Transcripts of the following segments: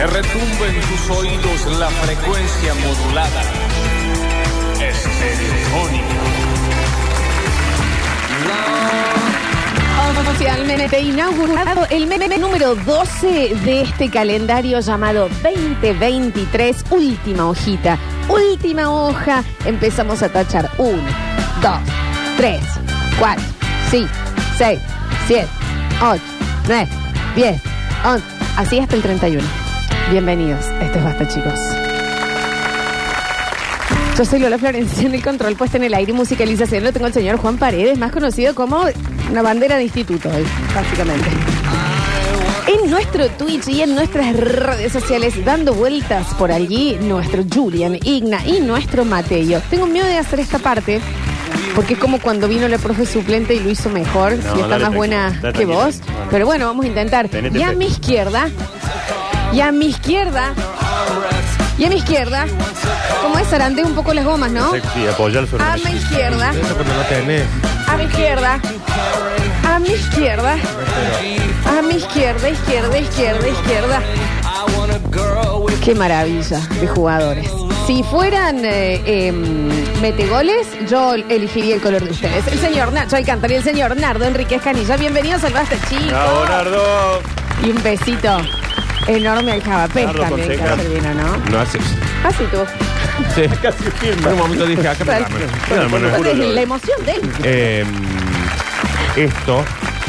Que retumbe en tus oídos la frecuencia modulada. Estereofónica. Oficialmente inaugurado el meme número 12 de este calendario llamado 2023. Última hojita, última hoja. Empezamos a tachar 1, 2, 3, 4, 5, 6, 7, 8, 9, 10, 11. Así hasta el 31. Bienvenidos. Esto es Basta, chicos. Yo soy Lola Florencia en el control puesta en el aire y musicalización. Lo tengo el señor Juan Paredes, más conocido como una bandera de instituto, hoy, básicamente. En nuestro Twitch y en nuestras redes sociales, dando vueltas por allí, nuestro Julian, Igna y nuestro Mateo. Tengo miedo de hacer esta parte, porque es como cuando vino la profe suplente y lo hizo mejor, y está dale, más tranquilo, buena dale, que tranquilo. vos. No, no. Pero bueno, vamos a intentar. Tenete Y a fe. mi izquierda, y a mi izquierda, y a mi izquierda, como es zarandeo un poco las gomas, ¿no? Sí, apoyar sobre A mi izquierda, Eso porque no tenés. a mi izquierda, a mi izquierda, a mi izquierda, izquierda, izquierda, izquierda. Qué maravilla de jugadores. Si fueran eh, em, metegoles, yo elegiría el color de ustedes. El señor Nacho Alcántara y el señor Nardo Enríquez Canilla. Bienvenidos al Basta, chicos. Bravo, Nardo. Y un besito enorme al Javapés Nardo también, Fonseca. vino, ¿no? No haces. Así tú. Sí. Casi firma. En un momento dije, acá me juro la emoción de él. Eh, esto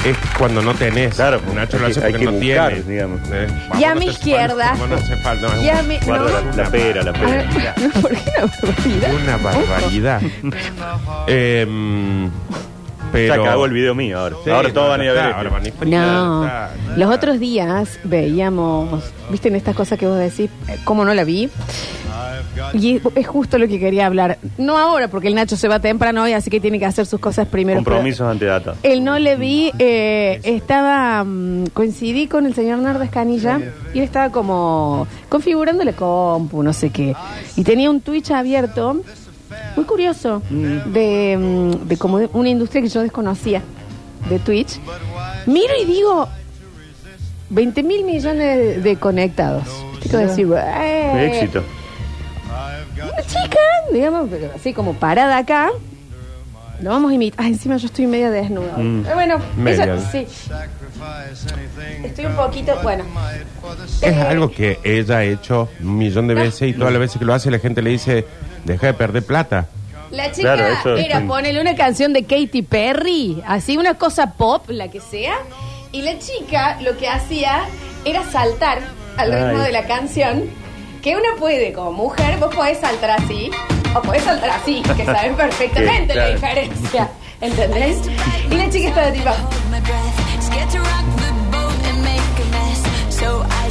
es cuando no tenés. Claro, Nacho lo hay hace que- hay porque que no buscar, tiene. digamos. Eh, Y a mi hace izquierda. falta, No hace falta. no, Y a mi- Guarda no. la, la pera, la pera. ¿Por qué una barbaridad? Una barbaridad. Em, pero. Se acabó el video mío ahora. Sí, ahora todos no, van a ir ya a ver. está, ahora van a ir fritar, No, está. los otros días veíamos, viste en estas cosas que vos decís, eh, ¿cómo no la vi? Y es- justo lo que quería hablar. No ahora, porque el Nacho se va temprano hoy, así que tiene que hacer sus cosas primero. Compromisos ante data. El no le vi, eh, estaba, mm, coincidí con el señor Nardo Escanilla y él estaba como configurando la compu, no sé qué. Y tenía un Twitch abierto, curioso, de, mm, de como de una industria que yo desconocía, de Twitch. Miro y digo, 20 mil millones de, de conectados. Que decir, "Eh". Éxito. Una chica, digamos, pero así como parada acá. Lo vamos a imitar. Ah, encima yo estoy media desnuda. Mm. Bueno, Media. sí. Estoy un poquito, bueno. Es Eh, algo que ella ha hecho un millón de veces y todas las veces que lo hace la gente le dice, deja de perder plata. La chica Claro, eso- era ponerle una canción de Katy Perry, así una cosa pop, la que sea. Y la chica lo que hacía era saltar al ritmo Ay. de la canción. Que uno puede, como mujer, vos podés saltar así, o podés saltar así, que saben perfectamente Sí, la claro. diferencia. ¿Entendés? Y la chica estaba tipo,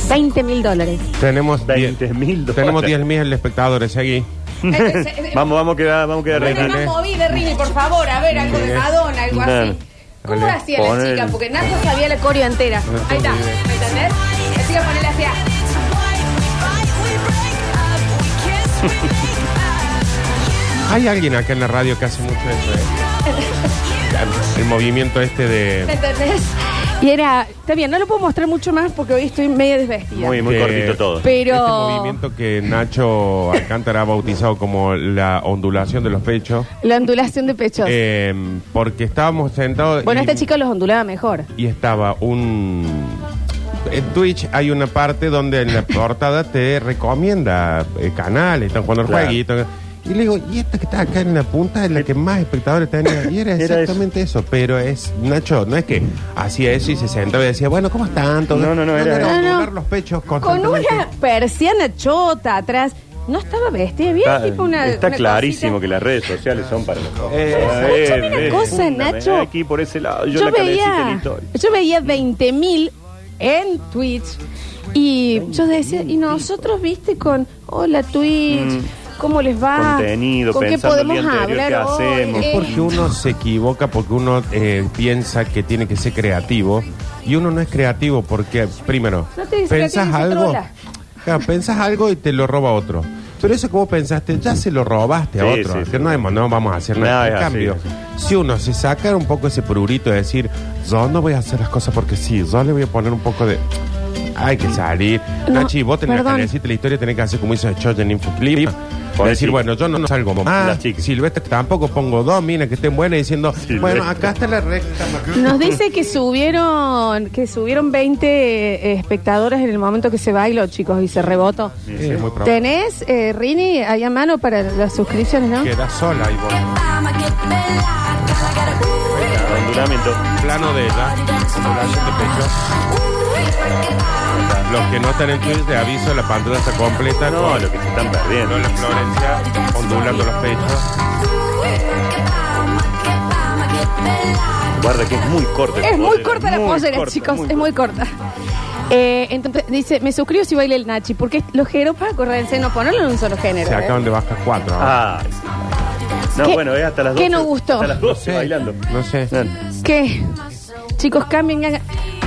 20 mil dólares. Tenemos 20 10 mil dólares. Tenemos 10 mil espectadores aquí. Entonces, Vamos, vamos a quedar, vamos a quedar Bueno, René. más movida, Rini, por favor, a ver, algo de Madonna, algo así. Dale. ¿Cómo Dale. hacía la Poner- chica? Porque Nacho sabía la coreo entera. Ahí está, ¿me entendés? La chica ponele así. Hay alguien acá en la radio que hace mucho eso. ¿eh? El movimiento este ¿Me de... entendés? Y era, está bien, no lo puedo mostrar mucho más porque hoy estoy media desvestida. Muy, muy que- cortito todo. Pero. Este movimiento que Nacho Alcántara ha bautizado como la ondulación de los pechos. La ondulación de pechos. eh, porque estábamos sentados... bueno, y- esta chica los ondulaba mejor. y estaba un... En Twitch hay una parte donde en la portada te recomienda eh, canales, están jugando el Claro. jueguito. Y le digo, y esta que está acá en la punta es la que más espectadores tenía. Y era Era exactamente eso. Pero es, Nacho, no es que hacía eso y se sentaba y decía, bueno, ¿cómo están? Todo- No, no, no, era- No, los pechos Con constantemente. una persiana chota atrás. No estaba vestida bien, Está, tipo una. está una clarísimo cosita. que las redes sociales son para los Eh, escúchame una cosa, Nacho. Aquí por ese lado. Yo, Yo, la cabecita en la veía, historia. yo veía 20 mil en Twitch y yo decía, y nosotros, viste, con, hola Twitch, ¿cómo les va? Contenido, ¿Con qué pensando el podemos día anterior, hablar qué hoy? hacemos. Eh, Porque uno se equivoca, porque uno eh, piensa que tiene que ser creativo y uno no es creativo porque, primero, No te dice pensás creativo, dice algo, trola. Claro, pensás algo y te lo roba otro. Pero eso que vos pensaste, ya se lo robaste a Sí, otro. sí, que sí. no, hemos- no vamos a hacer nada. Nada, en es así, cambio, si uno se saca un poco ese prurito de decir, yo no voy a hacer las cosas porque sí, yo le voy a poner un poco de... Hay que salir. No, Nachi, vos tenés perdón. que decirte la historia, tenés que hacer como hizo Choy en Infoclip. Con decir, chicas. bueno, yo no, no salgo más. Las chicas. Silvestre tampoco pongo dos minas que estén buenas diciendo, Silvestre. bueno, acá está la recta. Nos dice que subieron que subieron 20 eh, espectadores en el momento que se bailó, chicos, y se rebotó. Sí, es muy. ¿Tenés, eh, Rini, ahí a mano para las suscripciones, no? Queda sola ahí vos. Abandonamiento. Plano de ella, ondulación de pecho. Los que no están en Twitch, de aviso, la pantalla está completa. No, con lo que se están perdiendo. Lola Florencia ondulando los pechos. Guarda que es muy corta. Es muy corta la muy pollera, corta, chicos, muy es muy corta. Eh, entonces dice, me suscribo si baila el Nachi, porque los para correr no ponerlo en un solo género. Se ¿eh? acaban de bajar cuatro. Ah, no, ¿Qué- bueno, es hasta las 12. qué no gustó? Hasta las 12 Sí, bailando. No sé. ¿Qué? Chicos, cambien.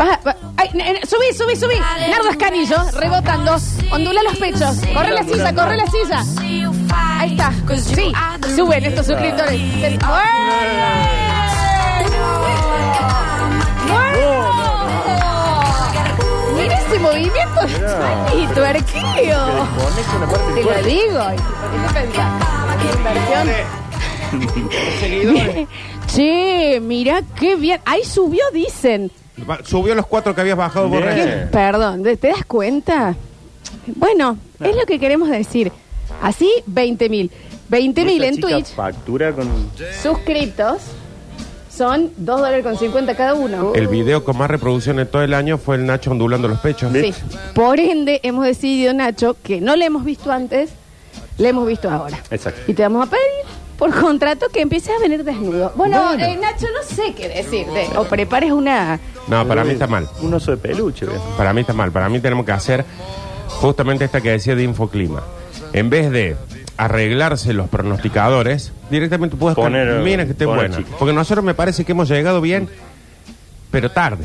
Baja, ba- ay, subí, subí, subí. Nardo Escanillo, rebotando. Ondula los pechos. Corre la silla, corre la silla. Ahí está. Sí, suben estos suscriptores. Se- ¡Bueno! Mira ese movimiento y tuerqueo. Desconecta una parte Te del lo cuerpo. digo. ¿Qué pensás? Inversión. Che, mira qué bien. Ahí subió, dicen. Subió los cuatro que habías bajado vos Bien. Perdón, ¿te te das cuenta? Bueno, es lo que queremos decir. Así, 20 mil. 20 mil Esta en chica Twitch, Factura con. suscriptos, son 2 dólares con 50 cada uno. El video con más reproducciones todo el año fue el Nacho ondulando los pechos. Sí. Por ende, hemos decidido, Nacho, que no le hemos visto antes, le hemos visto ahora. Exacto. Y te vamos a pedir por contrato que empieces a venir desnudo. Bueno, Bueno. eh, Nacho, no sé qué decirte. O prepares una... No, para mí está mal. Un oso de peluche. Para mí está mal. Para mí tenemos que hacer justamente esta que decía de Infoclima. En vez de arreglarse los pronosticadores, directamente puedes Poner, mira que esté poner buena. Porque nosotros me parece que hemos llegado bien, pero tarde.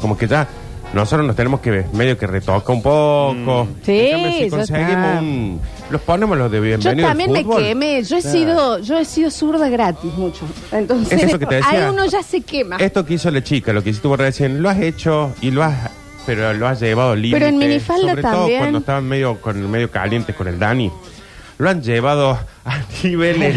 Como que ya nosotros nos tenemos que medio que retoca un poco. Sí, En cambio, si ya conseguimos está. un... Los ponemos los de Yo bienvenido al también me fútbol. quemé. Yo he sido, yo he sido zurda gratis mucho. Entonces, Es eso que te decía. ahí uno ya se quema. Esto que hizo la chica, lo que hiciste vos recién, lo has hecho y lo has... Pero lo has llevado límite. Pero en minifalda Sobre todo también. cuando estaban medio, con, medio calientes con el Dani. Lo han llevado a niveles...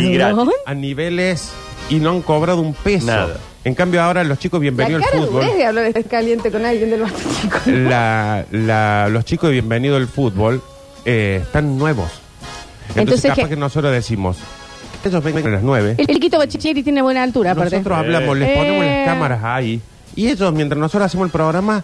A niveles... Y no han cobrado un peso. Nada. En cambio ahora los chicos La bienvenidos cara al fútbol... de hablar de caliente con alguien del chico. la, la- los chicos de Bienvenido al Fútbol eh, están nuevos. Entonces, Entonces, capaz ¿qué? que nosotros decimos, ellos vengan a las nueve. El chiquito bachicheri tiene buena altura, aparte. Nosotros hablamos, les Eh. ponemos las cámaras ahí. Y ellos, mientras nosotros hacemos el programa,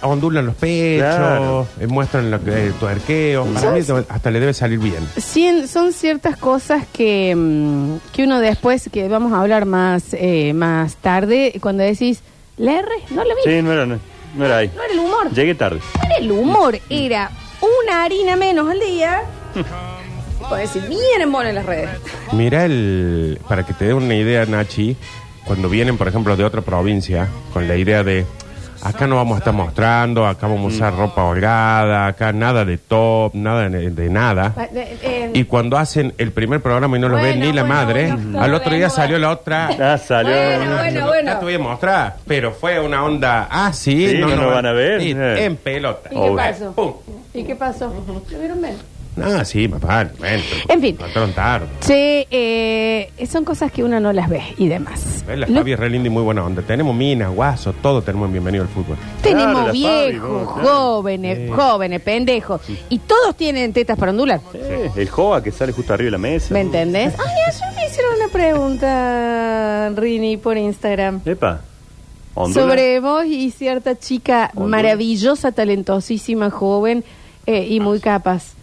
ondulan los pechos, Claro. eh, muestran lo que, el tuerqueo. Para mí hasta le debe salir bien. Cien- son ciertas cosas que, mm, que uno después, que vamos a hablar más, eh, más tarde, cuando decís, ¿la R? No lo vi. Sí, no era, no, no era ahí. No era el humor. Llegué tarde. No era el humor, era una harina menos al día. Puedes decir, bien en en las redes. Mira el. Para que te dé una idea, Nachi, cuando vienen, por ejemplo, de otra provincia, con la idea de. Acá no vamos a estar mostrando, acá vamos a usar ropa holgada, acá nada de top, nada de, de nada. Eh, eh, Y cuando hacen el primer programa y no lo Bueno, ven ni la bueno, madre, bueno, al otro día bueno, salió la otra. Ah, salió. Bueno, bueno, bueno. Ya te voy a mostrar, pero fue una onda. Ah, sí, Sí, no nos van a ver. Sí, Eh. en pelota. ¿Y qué pasó? Pum. ¿Y qué pasó? ¿Lo vieron bien? Ah, sí, papá. Bueno, En fin. Tarde. Che, eh, son cosas que uno no las ve y demás. La Lo- Fabi es re linda y muy buena onda. Tenemos minas, guasos, todo tenemos en bienvenido al fútbol. Tenemos Claro, la Fabi, viejos, jóvenes, jóvenes, pendejos. Y todos tienen tetas para ondular. Eh, el Joa que sale justo arriba de la mesa. ¿Me entendés? Ay, ayer me hicieron una pregunta, Rini, por Instagram. Epa. ¿Ondula? Sobre vos y cierta chica Ondula. maravillosa, talentosísima, joven eh, y muy capaz.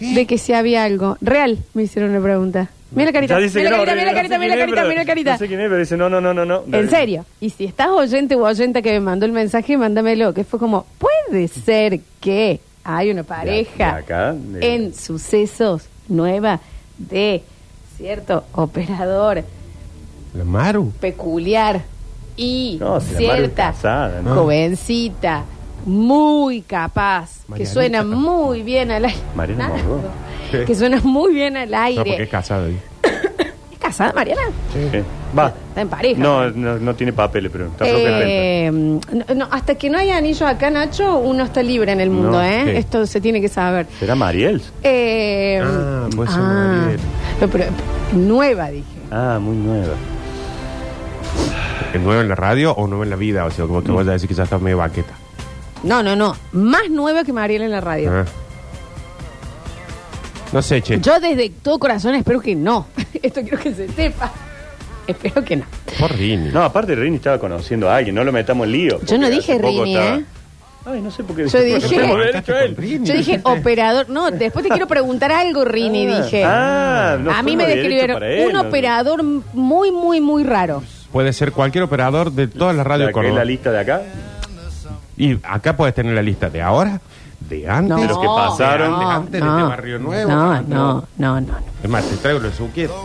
De que si había algo. Real, me hicieron una pregunta. Mira la carita, mira la carita, mira la carita, mira la carita, mira la carita. No sé quién es, pero dice no, no, no, no. no. En serio. Y si estás oyente u oyenta que me mandó el mensaje, mándamelo. Que fue como, puede ser que hay una pareja de acá, de- en sucesos nueva de cierto operador La Maru. peculiar y No, si cierta casada, ¿no? jovencita muy capaz que Marianita suena muy bien al aire Mariana. Sí. que suena muy bien al No, porque es aire casado. es casada, Mariana? ¿Qué? Va. Está en pareja. No, no, no tiene papeles, pero está Eh, no, no, hasta que no haya anillos acá, Nacho, uno está libre en el mundo, No, ¿eh? sí. Esto se tiene que saber. ¿Será Mariel? Eh, Ah, puede ser ah, Mariel. no, pero nueva, dije. Ah, muy nueva. ¿Es nuevo en la radio o nuevo en la vida? O sea, como que vos a decir que ya está medio baqueta. No, no, no. Más nueva que Mariela en la radio. Ah. No sé, che. Yo desde todo corazón espero que no. Esto quiero que se sepa. Espero que no. Por Rini. No, aparte Rini estaba conociendo a alguien, no lo metamos en lío. Yo no dije Rini, estaba- ¿eh? Ay, no sé por qué. Yo dije- No haber hecho él. Yo dije operador. No, después te quiero preguntar algo, Rini, Ah, dije. ah, no a mí me describieron él, un no- operador muy, muy, muy raro. Puede ser cualquier operador de todas las La radios que es Córdoba. la lista de acá. Y acá puedes tener la lista de ahora, de antes, No, De los que pasaron. de antes, de este Barrio Nuevo. No, no, no, no. Es más, te traigo lo que tú quieras.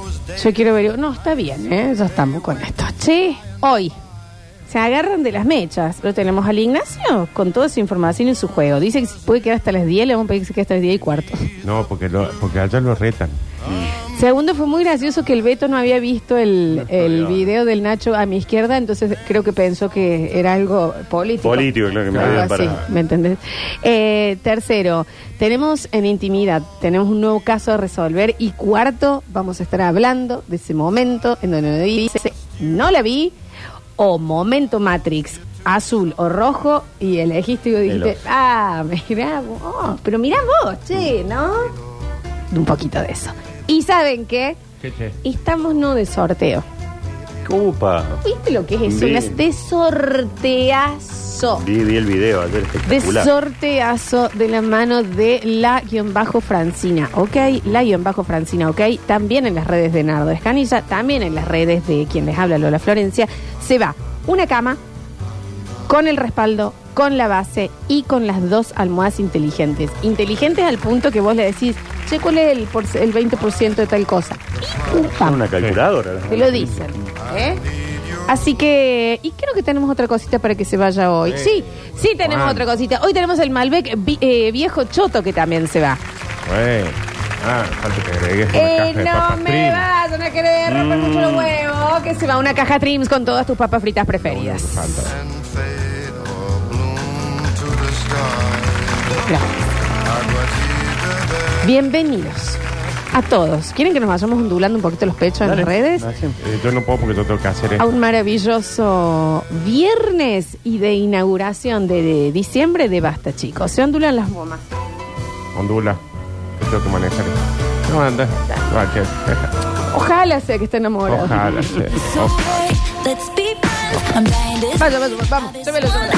Yo quiero ver. No, está bien, ¿eh? Ya estamos con esto. Che, hoy se agarran de las mechas. Lo tenemos al Ignacio con toda su información en su juego. Dice que si puede quedar hasta las 10, le vamos a pedir que se quede hasta las 10 y cuarto. No, porque, lo, porque allá lo retan. Segundo, fue muy gracioso que el Beto no había visto el, el video del Nacho a mi izquierda, entonces creo que pensó que era algo político. Político, claro que me Algo habían así, para. ¿me entendés? Eh, tercero, tenemos en intimidad, tenemos un nuevo caso a resolver. Y cuarto, vamos a estar hablando de ese momento en donde dice, no la vi, o momento Matrix, azul o rojo, y elegiste y vos dijiste, oso. ah, mirá vos, pero mirá vos, che, ¿no? Un poquito de eso. ¿Y saben qué? ¿Qué che? Estamos no de sorteo. Upa. ¿Viste lo que es eso? Unas de sorteazo. Vi, vi el video ayer, De espectacular. sorteazo de la mano de la guion bajo Francina, ¿ok? La guion bajo Francina, ¿ok? También en las redes de Nardo Escanilla, también en las redes de quien les habla Lola Florencia, se va una cama con el respaldo, con la base y con las dos almohadas inteligentes. Inteligentes al punto que vos le decís, che, ¿cuál es el, por- el 20% de tal cosa? Y pum, Son pam. una calculadora. Te lo dicen. ¿eh? Así que, y creo que tenemos otra cosita para que se vaya hoy. Sí, sí tenemos otra cosita. Hoy tenemos el Malbec vi- eh, viejo choto que también se va. Bueno. Ah, falta que agregues una Eh, caja de no papas me Trim. vas a querer romper mucho los huevos. Que se va una caja Trims con todas tus papas fritas preferidas. Falta. Bienvenidos a todos. ¿Quieren que nos vayamos ondulando un poquito los pechos en Dale. las redes? Eh, yo no puedo porque yo tengo que hacer a esto. un maravilloso viernes y de inauguración de, de diciembre de Basta, chicos. Se ondulan las bombas. Ondula. Que tengo que manejar esto. No, anda. Va, que- Ojalá sea que esté enamorado. Ojalá sea. Ojalá. Vaya, vaya, vamos, llévelo, llévelo.